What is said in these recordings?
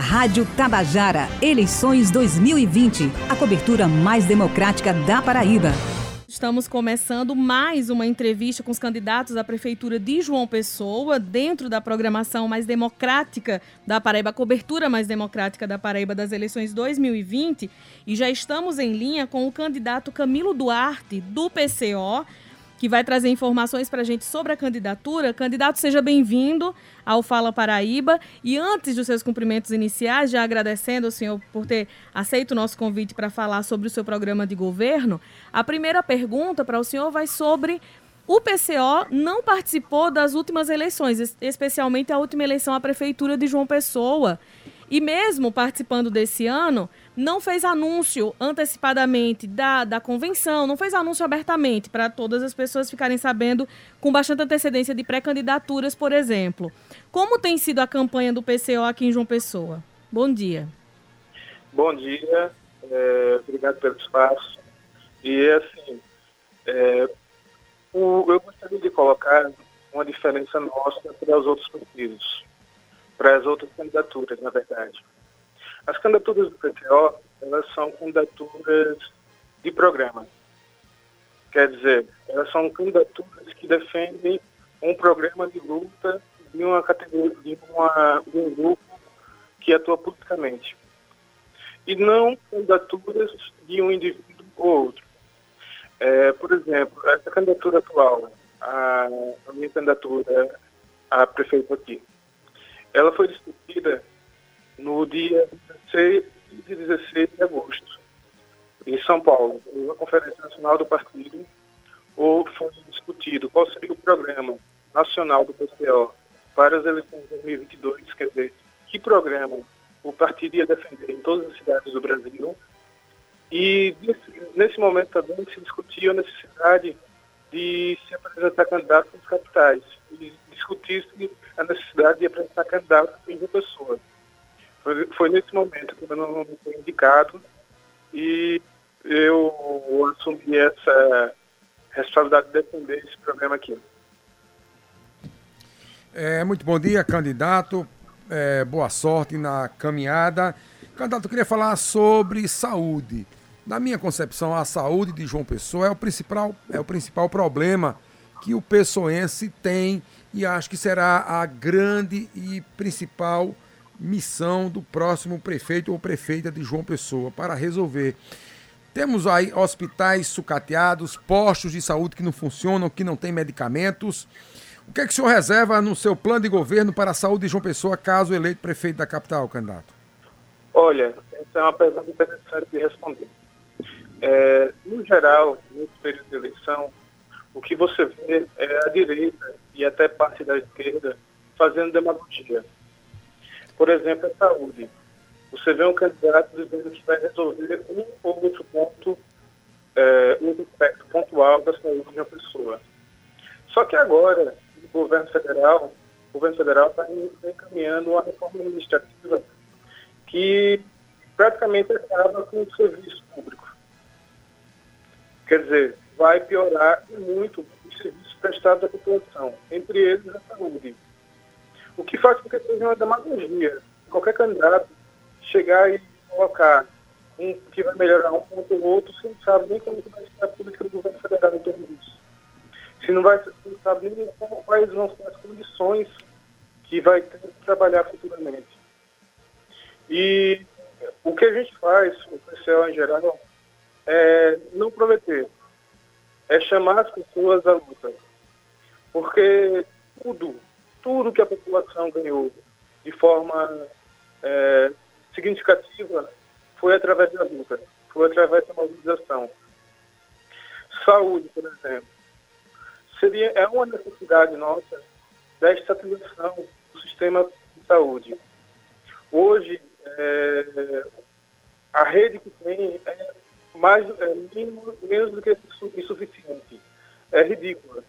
Rádio Tabajara, eleições 2020, a cobertura mais democrática da Paraíba. Estamos começando mais uma entrevista com os candidatos à Prefeitura de João Pessoa, dentro da programação mais democrática da Paraíba, a cobertura mais democrática da Paraíba das eleições 2020. E já estamos em linha com o candidato Camilo Duarte, do PCO, que vai trazer informações para a gente sobre a candidatura. Candidato, seja bem-vindo ao Fala Paraíba. E antes dos seus cumprimentos iniciais, já agradecendo ao senhor por ter aceito o nosso convite para falar sobre o seu programa de governo, a primeira pergunta para o senhor vai sobre o PCO não participou das últimas eleições, especialmente a última eleição à Prefeitura de João Pessoa. E mesmo participando desse ano, não fez anúncio antecipadamente da, da convenção, não fez anúncio abertamente para todas as pessoas ficarem sabendo com bastante antecedência de pré-candidaturas, por exemplo. Como tem sido a campanha do PCO aqui em João Pessoa? Bom dia. Bom dia, é, obrigado pelo espaço. E assim, é, o, eu gostaria de colocar uma diferença nossa para os outros partidos para as outras candidaturas, na verdade. As candidaturas do PTO, elas são candidaturas de programa. Quer dizer, elas são candidaturas que defendem um programa de luta de uma categoria, de, uma, de um grupo que atua politicamente. E não candidaturas de um indivíduo ou outro. É, por exemplo, essa candidatura atual, a, a minha candidatura a prefeito aqui, ela foi discutida no dia 16 e 16 de agosto, em São Paulo, na Conferência Nacional do Partido, ou foi discutido qual seria o programa nacional do PCO para as eleições de 2022, quer dizer, que programa o partido ia defender em todas as cidades do Brasil. E nesse momento também se discutia a necessidade de se apresentar candidato nas capitais. E discutisse a necessidade de apresentar candidato em uma pessoa. Foi, foi nesse momento que meu nome foi indicado e eu assumi essa responsabilidade de defender esse programa aqui. É, muito bom dia, candidato. É, boa sorte na caminhada. Candidato, eu queria falar sobre saúde. Na minha concepção, a saúde de João Pessoa é o principal, é o principal problema que o pessoense tem e acho que será a grande e principal missão do próximo prefeito ou prefeita de João Pessoa para resolver. Temos aí hospitais sucateados, postos de saúde que não funcionam, que não têm medicamentos. O que é que o senhor reserva no seu plano de governo para a saúde de João Pessoa, caso eleito prefeito da capital, candidato? Olha, essa é uma pergunta interessante de responder. É, no geral, nesse período de eleição, o que você vê é a direita e até parte da esquerda fazendo demagogia. Por exemplo, a saúde. Você vê um candidato dizendo que vai resolver um ou outro ponto, é, um aspecto pontual da saúde de uma pessoa. Só que agora, o governo federal, o governo federal está encaminhando uma reforma administrativa que praticamente acaba com o serviço público. Quer dizer, vai piorar muito os serviços prestados à população, entre eles a saúde. O que faz com que seja uma demagogia. Qualquer candidato chegar e colocar um que vai melhorar um ponto ou outro, você não sabe nem como vai ser a política do governo federal em torno disso. Se não vai, você não sabe nem como, quais vão ser as condições que vai ter que trabalhar futuramente. E o que a gente faz, o PCL em geral, é não prometer é chamar as pessoas à luta. Porque tudo, tudo que a população ganhou de forma é, significativa foi através da luta, foi através da mobilização. Saúde, por exemplo. Seria, é uma necessidade nossa da estatização do sistema de saúde. Hoje, é, a rede que tem é mais, é, mínimo, menos do que insuficiente. É ridícula.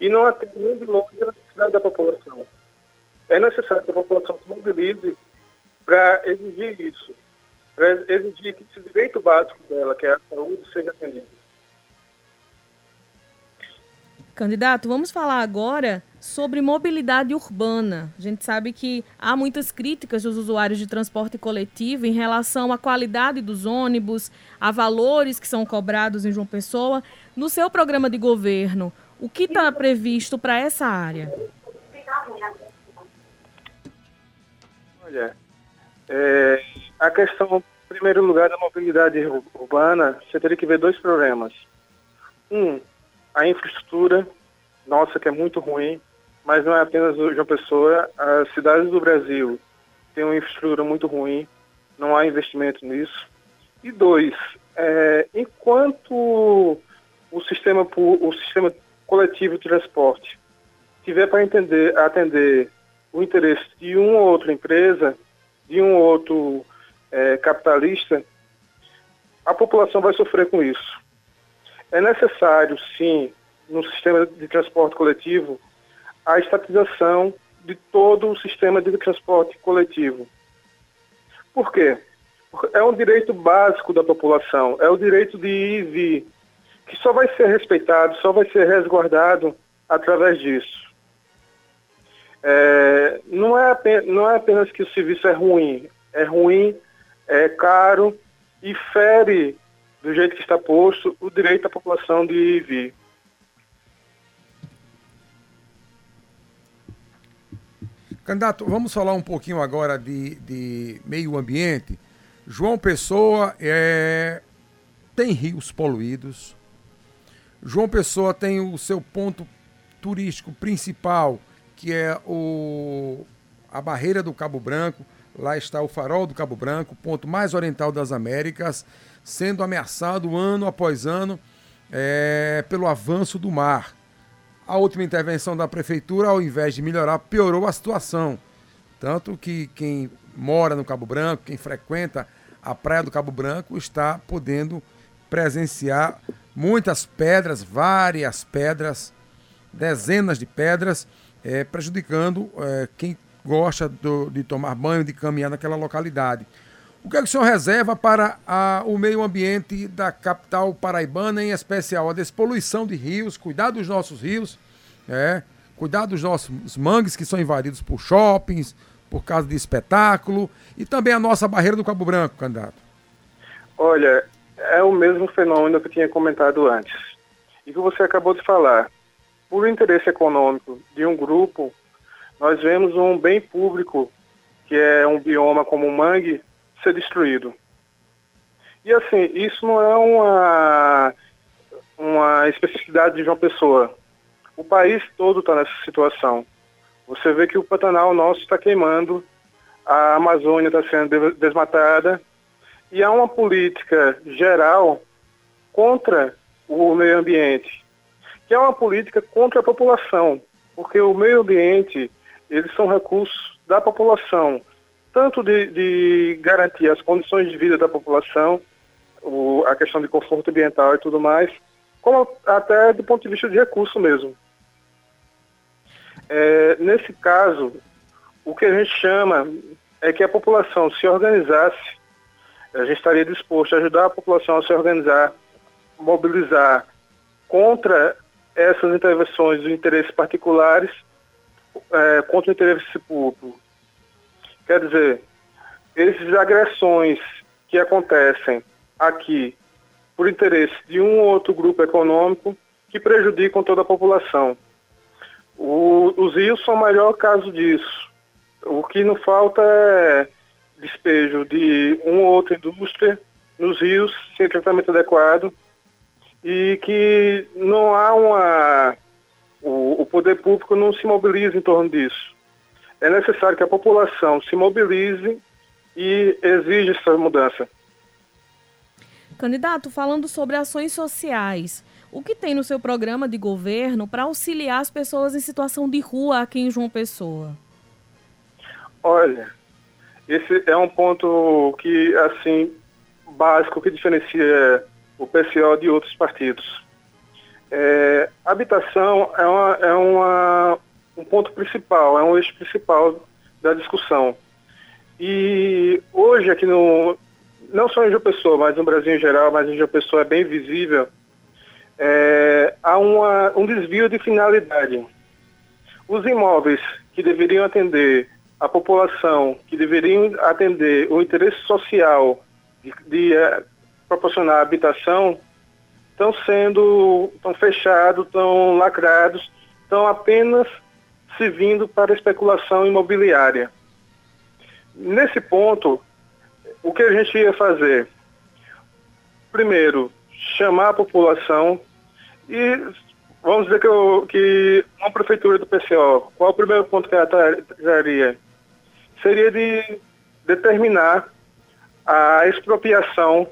E não atende nem de longe a necessidade da população. É necessário que a população se mobilize para exigir isso, para exigir que esse direito básico dela, que é a saúde, seja atendido. Candidato, vamos falar agora sobre mobilidade urbana. A gente sabe que há muitas críticas dos usuários de transporte coletivo em relação à qualidade dos ônibus, a valores que são cobrados em João Pessoa. No seu programa de governo, o que está previsto para essa área? Olha, é, a questão, em primeiro lugar, da mobilidade urbana, você teria que ver dois problemas. Um, a infraestrutura, nossa, que é muito ruim, mas não é apenas João Pessoa, as cidades do Brasil têm uma infraestrutura muito ruim, não há investimento nisso. E dois, é, enquanto o sistema, o sistema coletivo de transporte tiver para entender, atender o interesse de uma ou outra empresa, de um ou outro é, capitalista, a população vai sofrer com isso. É necessário, sim, no sistema de transporte coletivo, a estatização de todo o sistema de transporte coletivo. Por quê? Porque é um direito básico da população, é o direito de ir e vir, que só vai ser respeitado, só vai ser resguardado através disso. É, não, é apenas, não é apenas que o serviço é ruim, é ruim, é caro e fere, do jeito que está posto, o direito da população de ir vir. Candidato, vamos falar um pouquinho agora de, de meio ambiente. João Pessoa é, tem rios poluídos. João Pessoa tem o seu ponto turístico principal, que é o, a barreira do Cabo Branco. Lá está o farol do Cabo Branco, ponto mais oriental das Américas, sendo ameaçado ano após ano é, pelo avanço do mar. A última intervenção da prefeitura, ao invés de melhorar, piorou a situação. Tanto que quem mora no Cabo Branco, quem frequenta a praia do Cabo Branco, está podendo presenciar muitas pedras, várias pedras, dezenas de pedras, é, prejudicando é, quem gosta do, de tomar banho, de caminhar naquela localidade. O que, é que o senhor reserva para a, o meio ambiente da capital paraibana, em especial a despoluição de rios, cuidar dos nossos rios, é, cuidar dos nossos mangues que são invadidos por shoppings, por causa de espetáculo, e também a nossa barreira do Cabo Branco, candidato? Olha, é o mesmo fenômeno que eu tinha comentado antes. E que você acabou de falar. Por interesse econômico de um grupo, nós vemos um bem público, que é um bioma como o mangue, ser destruído. E assim, isso não é uma, uma especificidade de João Pessoa. O país todo está nessa situação. Você vê que o Pantanal nosso está queimando, a Amazônia está sendo desmatada, e há uma política geral contra o meio ambiente, que é uma política contra a população, porque o meio ambiente, eles são recursos da população tanto de, de garantir as condições de vida da população, o, a questão de conforto ambiental e tudo mais, como até do ponto de vista de recurso mesmo. É, nesse caso, o que a gente chama é que a população se organizasse, a gente estaria disposto a ajudar a população a se organizar, mobilizar contra essas intervenções de interesses particulares, é, contra o interesse público, Quer dizer, essas agressões que acontecem aqui por interesse de um ou outro grupo econômico que prejudicam toda a população. O, os rios são o maior caso disso. O que não falta é despejo de uma ou outra indústria nos rios sem tratamento adequado e que não há uma. O, o poder público não se mobiliza em torno disso é necessário que a população se mobilize e exija essa mudança. Candidato, falando sobre ações sociais, o que tem no seu programa de governo para auxiliar as pessoas em situação de rua aqui em João Pessoa? Olha, esse é um ponto que, assim, básico que diferencia o PCO de outros partidos. É, habitação é uma, é uma um ponto principal, é um eixo principal da discussão. E hoje aqui no, não só em João Pessoa, mas no Brasil em geral, mas em João Pessoa é bem visível, é, há uma, um desvio de finalidade. Os imóveis que deveriam atender a população, que deveriam atender o interesse social de, de uh, proporcionar habitação, estão sendo estão fechados, estão lacrados, estão apenas servindo para especulação imobiliária. Nesse ponto, o que a gente ia fazer? Primeiro, chamar a população e vamos dizer que, eu, que uma prefeitura do PCO, qual o primeiro ponto que ela traria? Seria de determinar a expropriação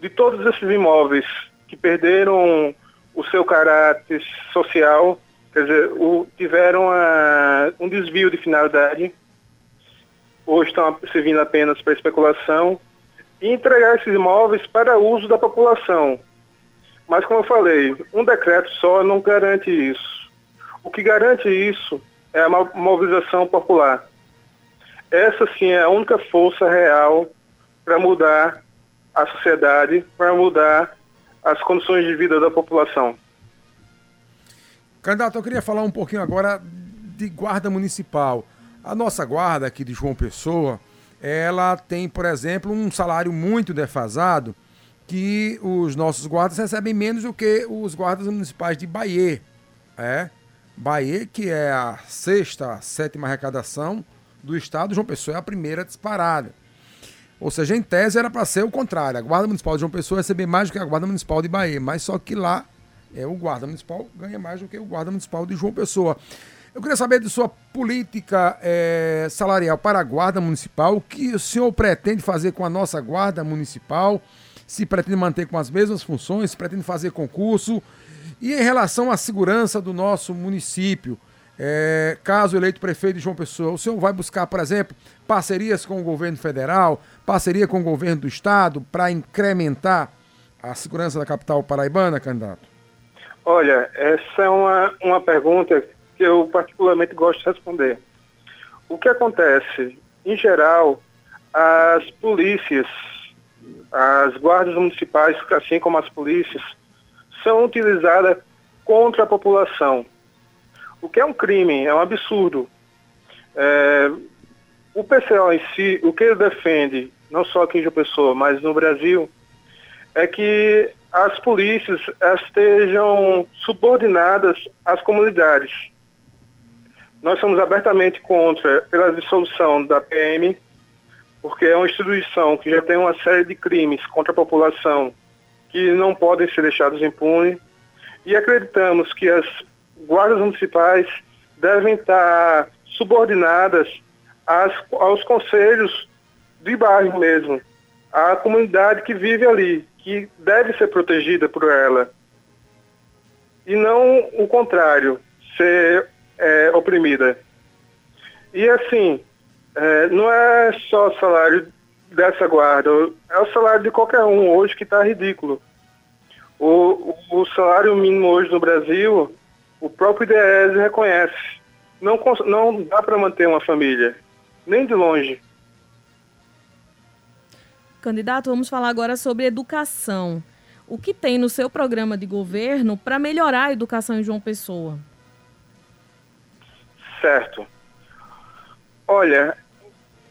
de todos esses imóveis que perderam o seu caráter social, quer dizer, o, tiveram a, um desvio de finalidade, ou estão servindo apenas para especulação, e entregar esses imóveis para uso da população. Mas, como eu falei, um decreto só não garante isso. O que garante isso é a mobilização popular. Essa sim é a única força real para mudar a sociedade, para mudar as condições de vida da população. Candidato, eu queria falar um pouquinho agora de guarda municipal. A nossa guarda aqui de João Pessoa, ela tem, por exemplo, um salário muito defasado que os nossos guardas recebem menos do que os guardas municipais de Bahia. É. Bahia, que é a sexta, a sétima arrecadação do estado, João Pessoa é a primeira disparada. Ou seja, em tese era para ser o contrário. A Guarda Municipal de João Pessoa receber mais do que a Guarda Municipal de Bahia. Mas só que lá é o Guarda Municipal ganha mais do que o Guarda Municipal de João Pessoa. Eu queria saber de sua política é, salarial para a Guarda Municipal. O que o senhor pretende fazer com a nossa Guarda Municipal? Se pretende manter com as mesmas funções? Se pretende fazer concurso? E em relação à segurança do nosso município? É, caso eleito prefeito de João Pessoa, o senhor vai buscar, por exemplo, parcerias com o governo federal, parceria com o governo do estado para incrementar a segurança da capital paraibana, candidato? Olha, essa é uma, uma pergunta que eu particularmente gosto de responder. O que acontece? Em geral, as polícias, as guardas municipais, assim como as polícias, são utilizadas contra a população o que é um crime, é um absurdo. É, o PCO em si, o que ele defende, não só aqui em João Pessoa, mas no Brasil, é que as polícias estejam subordinadas às comunidades. Nós somos abertamente contra pela dissolução da PM, porque é uma instituição que já tem uma série de crimes contra a população que não podem ser deixados impunes. E acreditamos que as guardas municipais devem estar subordinadas às, aos conselhos de bairro mesmo, à comunidade que vive ali, que deve ser protegida por ela. E não o contrário, ser é, oprimida. E assim, é, não é só o salário dessa guarda, é o salário de qualquer um hoje que está ridículo. O, o salário mínimo hoje no Brasil o próprio IDES reconhece. Não, não dá para manter uma família, nem de longe. Candidato, vamos falar agora sobre educação. O que tem no seu programa de governo para melhorar a educação em João Pessoa? Certo. Olha,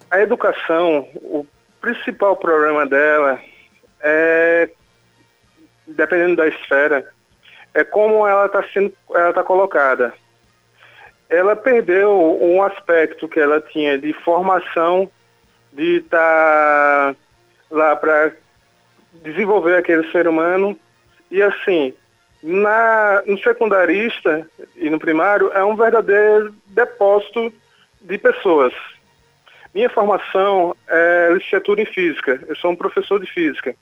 a educação, o principal problema dela é, dependendo da esfera, é como ela está sendo, ela está colocada. Ela perdeu um aspecto que ela tinha de formação, de estar tá lá para desenvolver aquele ser humano. E assim, na, no secundarista e no primário é um verdadeiro depósito de pessoas. Minha formação é licenciatura em física. Eu sou um professor de física.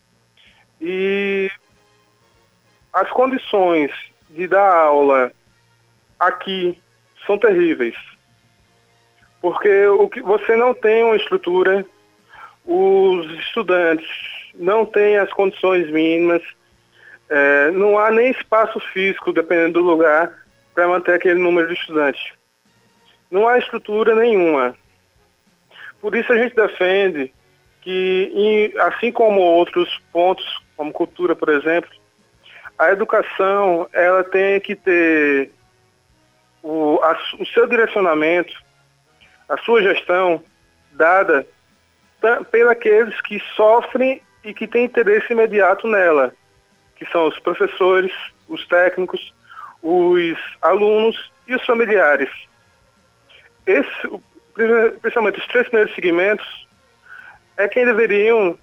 E as condições de dar aula aqui são terríveis. Porque o que você não tem uma estrutura, os estudantes não têm as condições mínimas, é, não há nem espaço físico, dependendo do lugar, para manter aquele número de estudantes. Não há estrutura nenhuma. Por isso a gente defende que, assim como outros pontos, como cultura, por exemplo, a educação ela tem que ter o, a, o seu direcionamento, a sua gestão dada pelos aqueles que sofrem e que têm interesse imediato nela, que são os professores, os técnicos, os alunos e os familiares. Esse, principalmente os três primeiros segmentos, é quem deveriam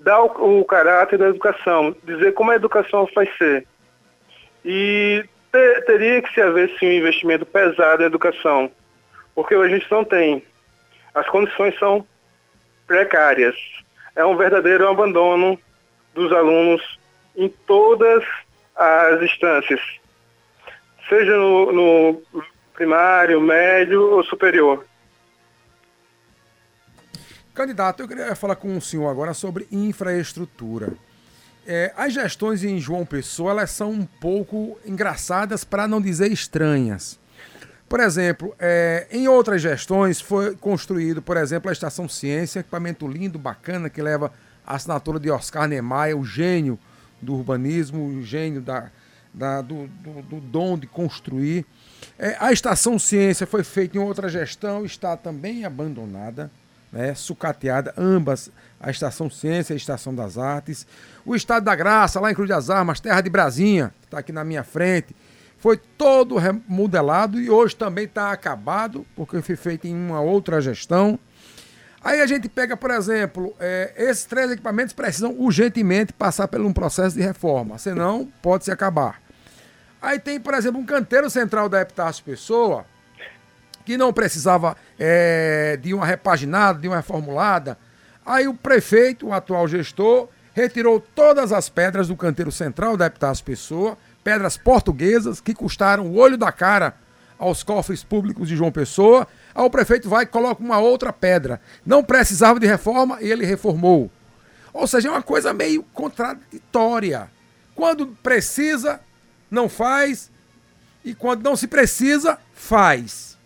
dar o, o caráter da educação, dizer como a educação vai ser. E ter, teria que se haver sim um investimento pesado em educação, porque a gente não tem. As condições são precárias. É um verdadeiro abandono dos alunos em todas as instâncias, seja no, no primário, médio ou superior. Candidato, eu queria falar com o senhor agora sobre infraestrutura. É, as gestões em João Pessoa elas são um pouco engraçadas, para não dizer estranhas. Por exemplo, é, em outras gestões foi construído, por exemplo, a Estação Ciência, equipamento lindo, bacana, que leva a assinatura de Oscar Niemeyer, o gênio do urbanismo, o gênio da, da do, do, do, dom de construir. É, a Estação Ciência foi feita em outra gestão, está também abandonada né, sucateada, ambas, a Estação Ciência e a Estação das Artes. O Estado da Graça, lá em Cruz das Armas, terra de Brasinha, está aqui na minha frente, foi todo remodelado e hoje também está acabado, porque foi feito em uma outra gestão. Aí a gente pega, por exemplo, é, esses três equipamentos precisam urgentemente passar por um processo de reforma, senão pode se acabar. Aí tem, por exemplo, um canteiro central da Epitácio Pessoa, que não precisava é, de uma repaginada, de uma reformulada. Aí o prefeito, o atual gestor, retirou todas as pedras do canteiro central da Epitácio Pessoa, pedras portuguesas que custaram o olho da cara aos cofres públicos de João Pessoa. Aí o prefeito vai e coloca uma outra pedra. Não precisava de reforma e ele reformou. Ou seja, é uma coisa meio contraditória. Quando precisa, não faz, e quando não se precisa, faz.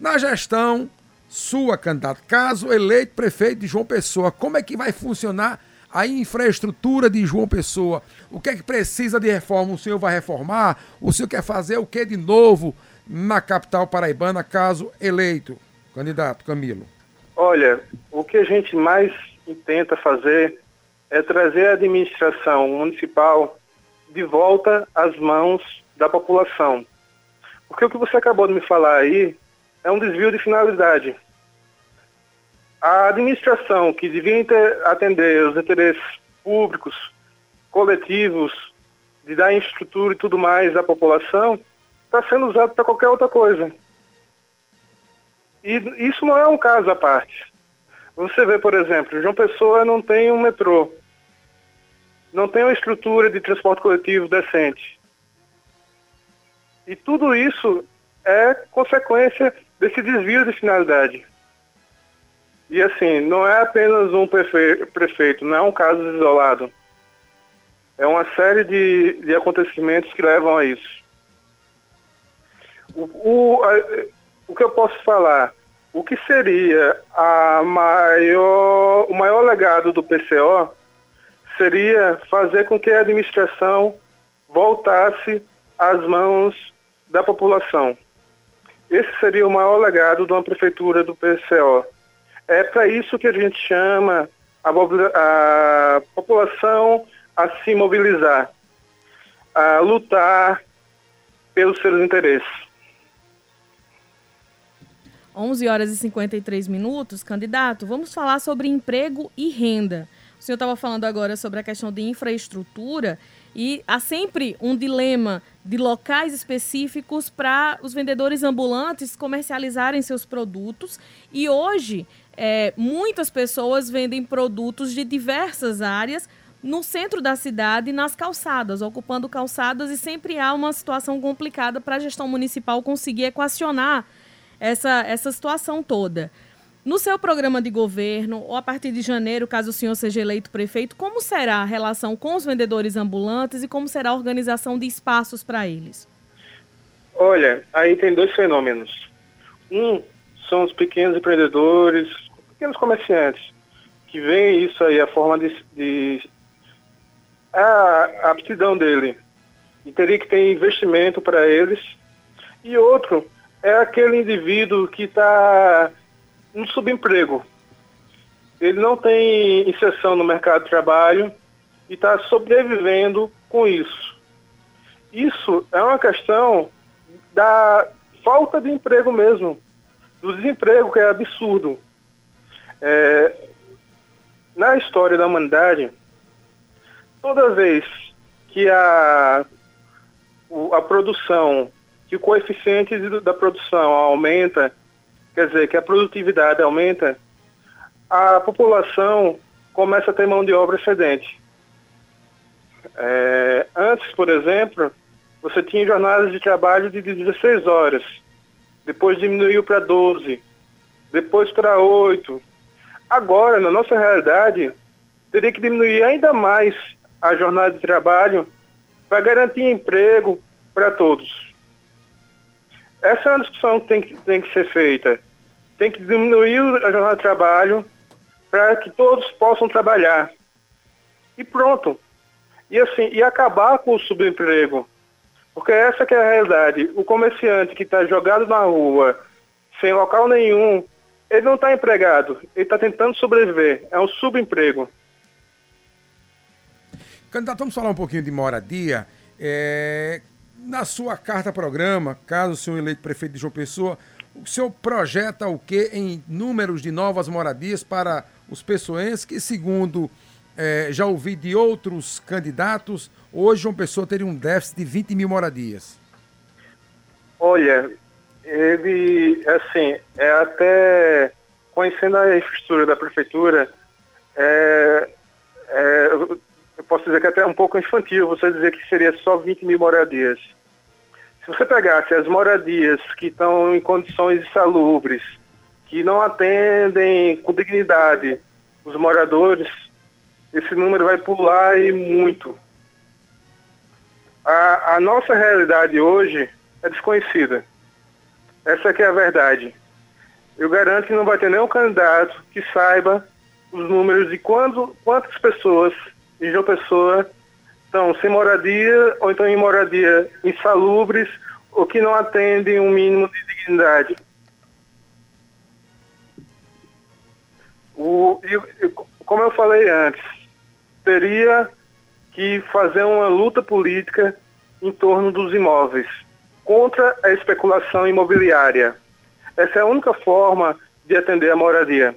Na gestão sua, candidato, caso eleito prefeito de João Pessoa, como é que vai funcionar a infraestrutura de João Pessoa? O que é que precisa de reforma? O senhor vai reformar? O senhor quer fazer o que de novo na capital paraibana, caso eleito? Candidato Camilo. Olha, o que a gente mais tenta fazer é trazer a administração municipal de volta às mãos da população. Porque o que você acabou de me falar aí é um desvio de finalidade. A administração, que devia atender os interesses públicos, coletivos, de dar estrutura e tudo mais à população, está sendo usado para qualquer outra coisa. E isso não é um caso à parte. Você vê, por exemplo, João Pessoa não tem um metrô, não tem uma estrutura de transporte coletivo decente. E tudo isso é consequência desse desvio de finalidade. E assim, não é apenas um prefeito, não é um caso isolado. É uma série de, de acontecimentos que levam a isso. O, o, a, o que eu posso falar? O que seria a maior, o maior legado do PCO seria fazer com que a administração voltasse às mãos da população. Esse seria o maior legado de uma prefeitura do PCO. É para isso que a gente chama a, a população a se mobilizar, a lutar pelos seus interesses. 11 horas e 53 minutos, candidato, vamos falar sobre emprego e renda. O senhor estava falando agora sobre a questão de infraestrutura e há sempre um dilema de locais específicos para os vendedores ambulantes comercializarem seus produtos. E hoje, é, muitas pessoas vendem produtos de diversas áreas no centro da cidade, nas calçadas, ocupando calçadas, e sempre há uma situação complicada para a gestão municipal conseguir equacionar essa, essa situação toda. No seu programa de governo, ou a partir de janeiro, caso o senhor seja eleito prefeito, como será a relação com os vendedores ambulantes e como será a organização de espaços para eles? Olha, aí tem dois fenômenos. Um são os pequenos empreendedores, pequenos comerciantes, que veem isso aí, a forma de. de a, a aptidão dele e teria que ter investimento para eles. E outro é aquele indivíduo que está no subemprego. Ele não tem inserção no mercado de trabalho e está sobrevivendo com isso. Isso é uma questão da falta de emprego mesmo, do desemprego, que é absurdo. É, na história da humanidade, toda vez que a, a produção, que o coeficiente da produção aumenta, quer dizer, que a produtividade aumenta, a população começa a ter mão de obra excedente. É, antes, por exemplo, você tinha jornadas de trabalho de 16 horas, depois diminuiu para 12, depois para 8. Agora, na nossa realidade, teria que diminuir ainda mais a jornada de trabalho para garantir emprego para todos. Essa é uma discussão que tem, que tem que ser feita. Tem que diminuir a jornada de trabalho para que todos possam trabalhar. E pronto. E assim, e acabar com o subemprego. Porque essa é a realidade. O comerciante que está jogado na rua, sem local nenhum, ele não está empregado, ele está tentando sobreviver. É um subemprego. Candidato, vamos falar um pouquinho de moradia. É, na sua carta-programa, caso o senhor eleito prefeito de João Pessoa, o senhor projeta o que em números de novas moradias para os pessoenses que, segundo é, já ouvi de outros candidatos, hoje João Pessoa teria um déficit de 20 mil moradias? Olha, ele, assim, é até conhecendo a infraestrutura da prefeitura, é, é, eu posso dizer que é até um pouco infantil você dizer que seria só 20 mil moradias. Se você pegasse as moradias que estão em condições insalubres, que não atendem com dignidade os moradores, esse número vai pular e muito. A, a nossa realidade hoje é desconhecida. Essa que é a verdade. Eu garanto que não vai ter nenhum candidato que saiba os números de quando, quantas pessoas em João Pessoa estão sem moradia ou então em moradia insalubres ou que não atendem um mínimo de dignidade. O, e, como eu falei antes, teria que fazer uma luta política em torno dos imóveis contra a especulação imobiliária. Essa é a única forma de atender a moradia.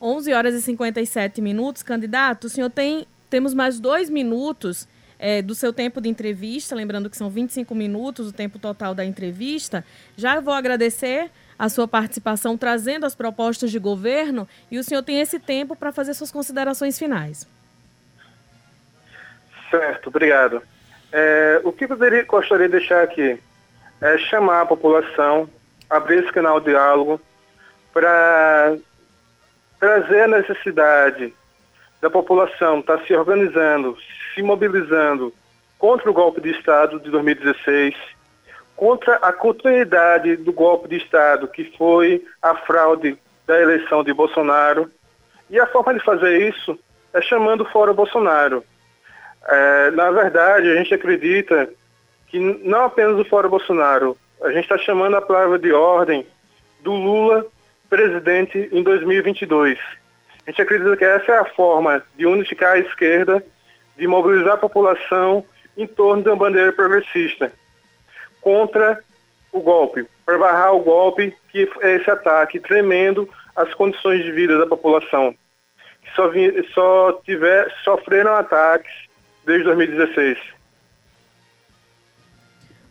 11 horas e 57 minutos, candidato. O senhor tem temos mais dois minutos é, do seu tempo de entrevista, lembrando que são 25 minutos o tempo total da entrevista. Já vou agradecer a sua participação trazendo as propostas de governo e o senhor tem esse tempo para fazer suas considerações finais. Certo, obrigado. É, o que eu gostaria de deixar aqui é chamar a população, abrir esse canal de diálogo para trazer a necessidade da população estar tá se organizando, se mobilizando contra o golpe de Estado de 2016, contra a continuidade do golpe de Estado, que foi a fraude da eleição de Bolsonaro. E a forma de fazer isso é chamando Fora Bolsonaro. É, na verdade, a gente acredita que não apenas o Fora Bolsonaro, a gente está chamando a palavra de ordem do Lula presidente em 2022. A gente acredita que essa é a forma de unificar a esquerda, de mobilizar a população em torno de uma bandeira progressista contra o golpe, para barrar o golpe, que é esse ataque tremendo às condições de vida da população, que só, só tiver, sofreram ataques desde 2016.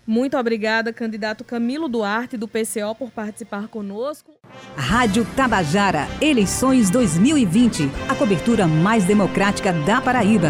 Muito obrigada, candidato Camilo Duarte, do PCO, por participar conosco. Rádio Tabajara, eleições 2020. A cobertura mais democrática da Paraíba.